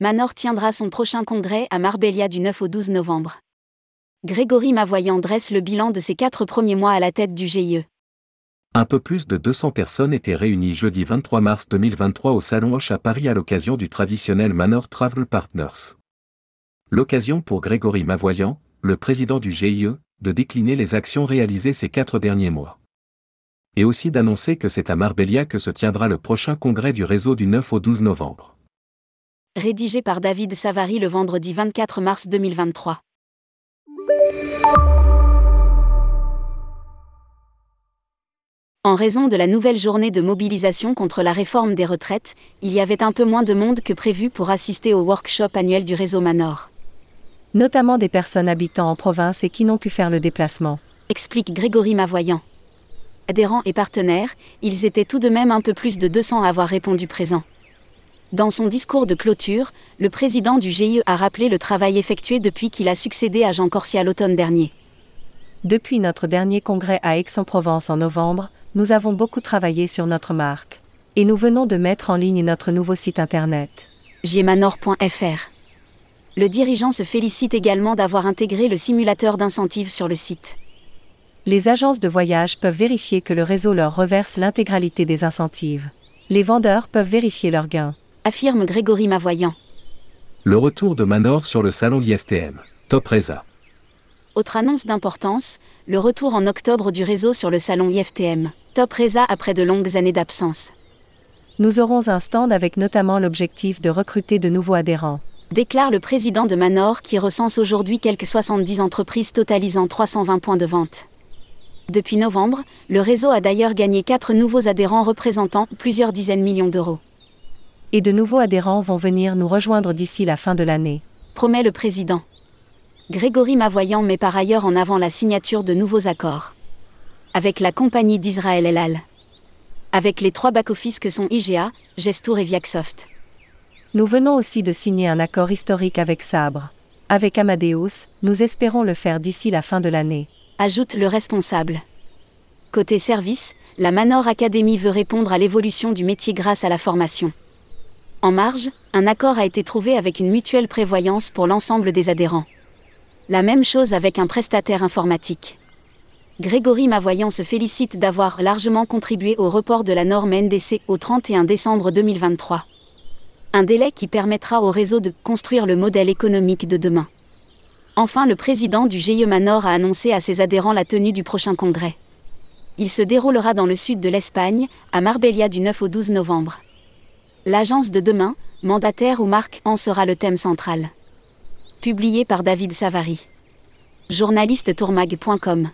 Manor tiendra son prochain congrès à Marbella du 9 au 12 novembre. Grégory Mavoyant dresse le bilan de ses quatre premiers mois à la tête du GIE. Un peu plus de 200 personnes étaient réunies jeudi 23 mars 2023 au Salon Hoche à Paris à l'occasion du traditionnel Manor Travel Partners. L'occasion pour Grégory Mavoyant, le président du GIE, de décliner les actions réalisées ces quatre derniers mois. Et aussi d'annoncer que c'est à Marbella que se tiendra le prochain congrès du réseau du 9 au 12 novembre. Rédigé par David Savary le vendredi 24 mars 2023. En raison de la nouvelle journée de mobilisation contre la réforme des retraites, il y avait un peu moins de monde que prévu pour assister au workshop annuel du réseau Manor. Notamment des personnes habitant en province et qui n'ont pu faire le déplacement. Explique Grégory Mavoyant. Adhérents et partenaires, ils étaient tout de même un peu plus de 200 à avoir répondu présent. Dans son discours de clôture, le président du GIE a rappelé le travail effectué depuis qu'il a succédé à Jean Corsia l'automne dernier. Depuis notre dernier congrès à Aix-en-Provence en novembre, nous avons beaucoup travaillé sur notre marque. Et nous venons de mettre en ligne notre nouveau site internet. jmanor.fr. Le dirigeant se félicite également d'avoir intégré le simulateur d'incentive sur le site. Les agences de voyage peuvent vérifier que le réseau leur reverse l'intégralité des incentives. Les vendeurs peuvent vérifier leurs gains. Affirme Grégory Mavoyant. Le retour de Manor sur le salon IFTM. Top Reza. Autre annonce d'importance, le retour en octobre du réseau sur le salon IFTM. Top Reza après de longues années d'absence. Nous aurons un stand avec notamment l'objectif de recruter de nouveaux adhérents. Déclare le président de Manor qui recense aujourd'hui quelques 70 entreprises totalisant 320 points de vente. Depuis novembre, le réseau a d'ailleurs gagné 4 nouveaux adhérents représentant plusieurs dizaines de millions d'euros. Et de nouveaux adhérents vont venir nous rejoindre d'ici la fin de l'année. Promet le président. Grégory Mavoyant met par ailleurs en avant la signature de nouveaux accords. Avec la compagnie d'Israël El Al. Avec les trois back-office que sont IGA, Gestour et Viacsoft. Nous venons aussi de signer un accord historique avec Sabre. Avec Amadeus, nous espérons le faire d'ici la fin de l'année. Ajoute le responsable. Côté service, la Manor Academy veut répondre à l'évolution du métier grâce à la formation. En marge, un accord a été trouvé avec une mutuelle prévoyance pour l'ensemble des adhérents. La même chose avec un prestataire informatique. Grégory Mavoyant se félicite d'avoir largement contribué au report de la norme NDC au 31 décembre 2023. Un délai qui permettra au réseau de construire le modèle économique de demain. Enfin, le président du GIE Manor a annoncé à ses adhérents la tenue du prochain congrès. Il se déroulera dans le sud de l'Espagne, à Marbella du 9 au 12 novembre. L'agence de demain, mandataire ou marque en sera le thème central publié par David Savary. Journaliste tourmag.com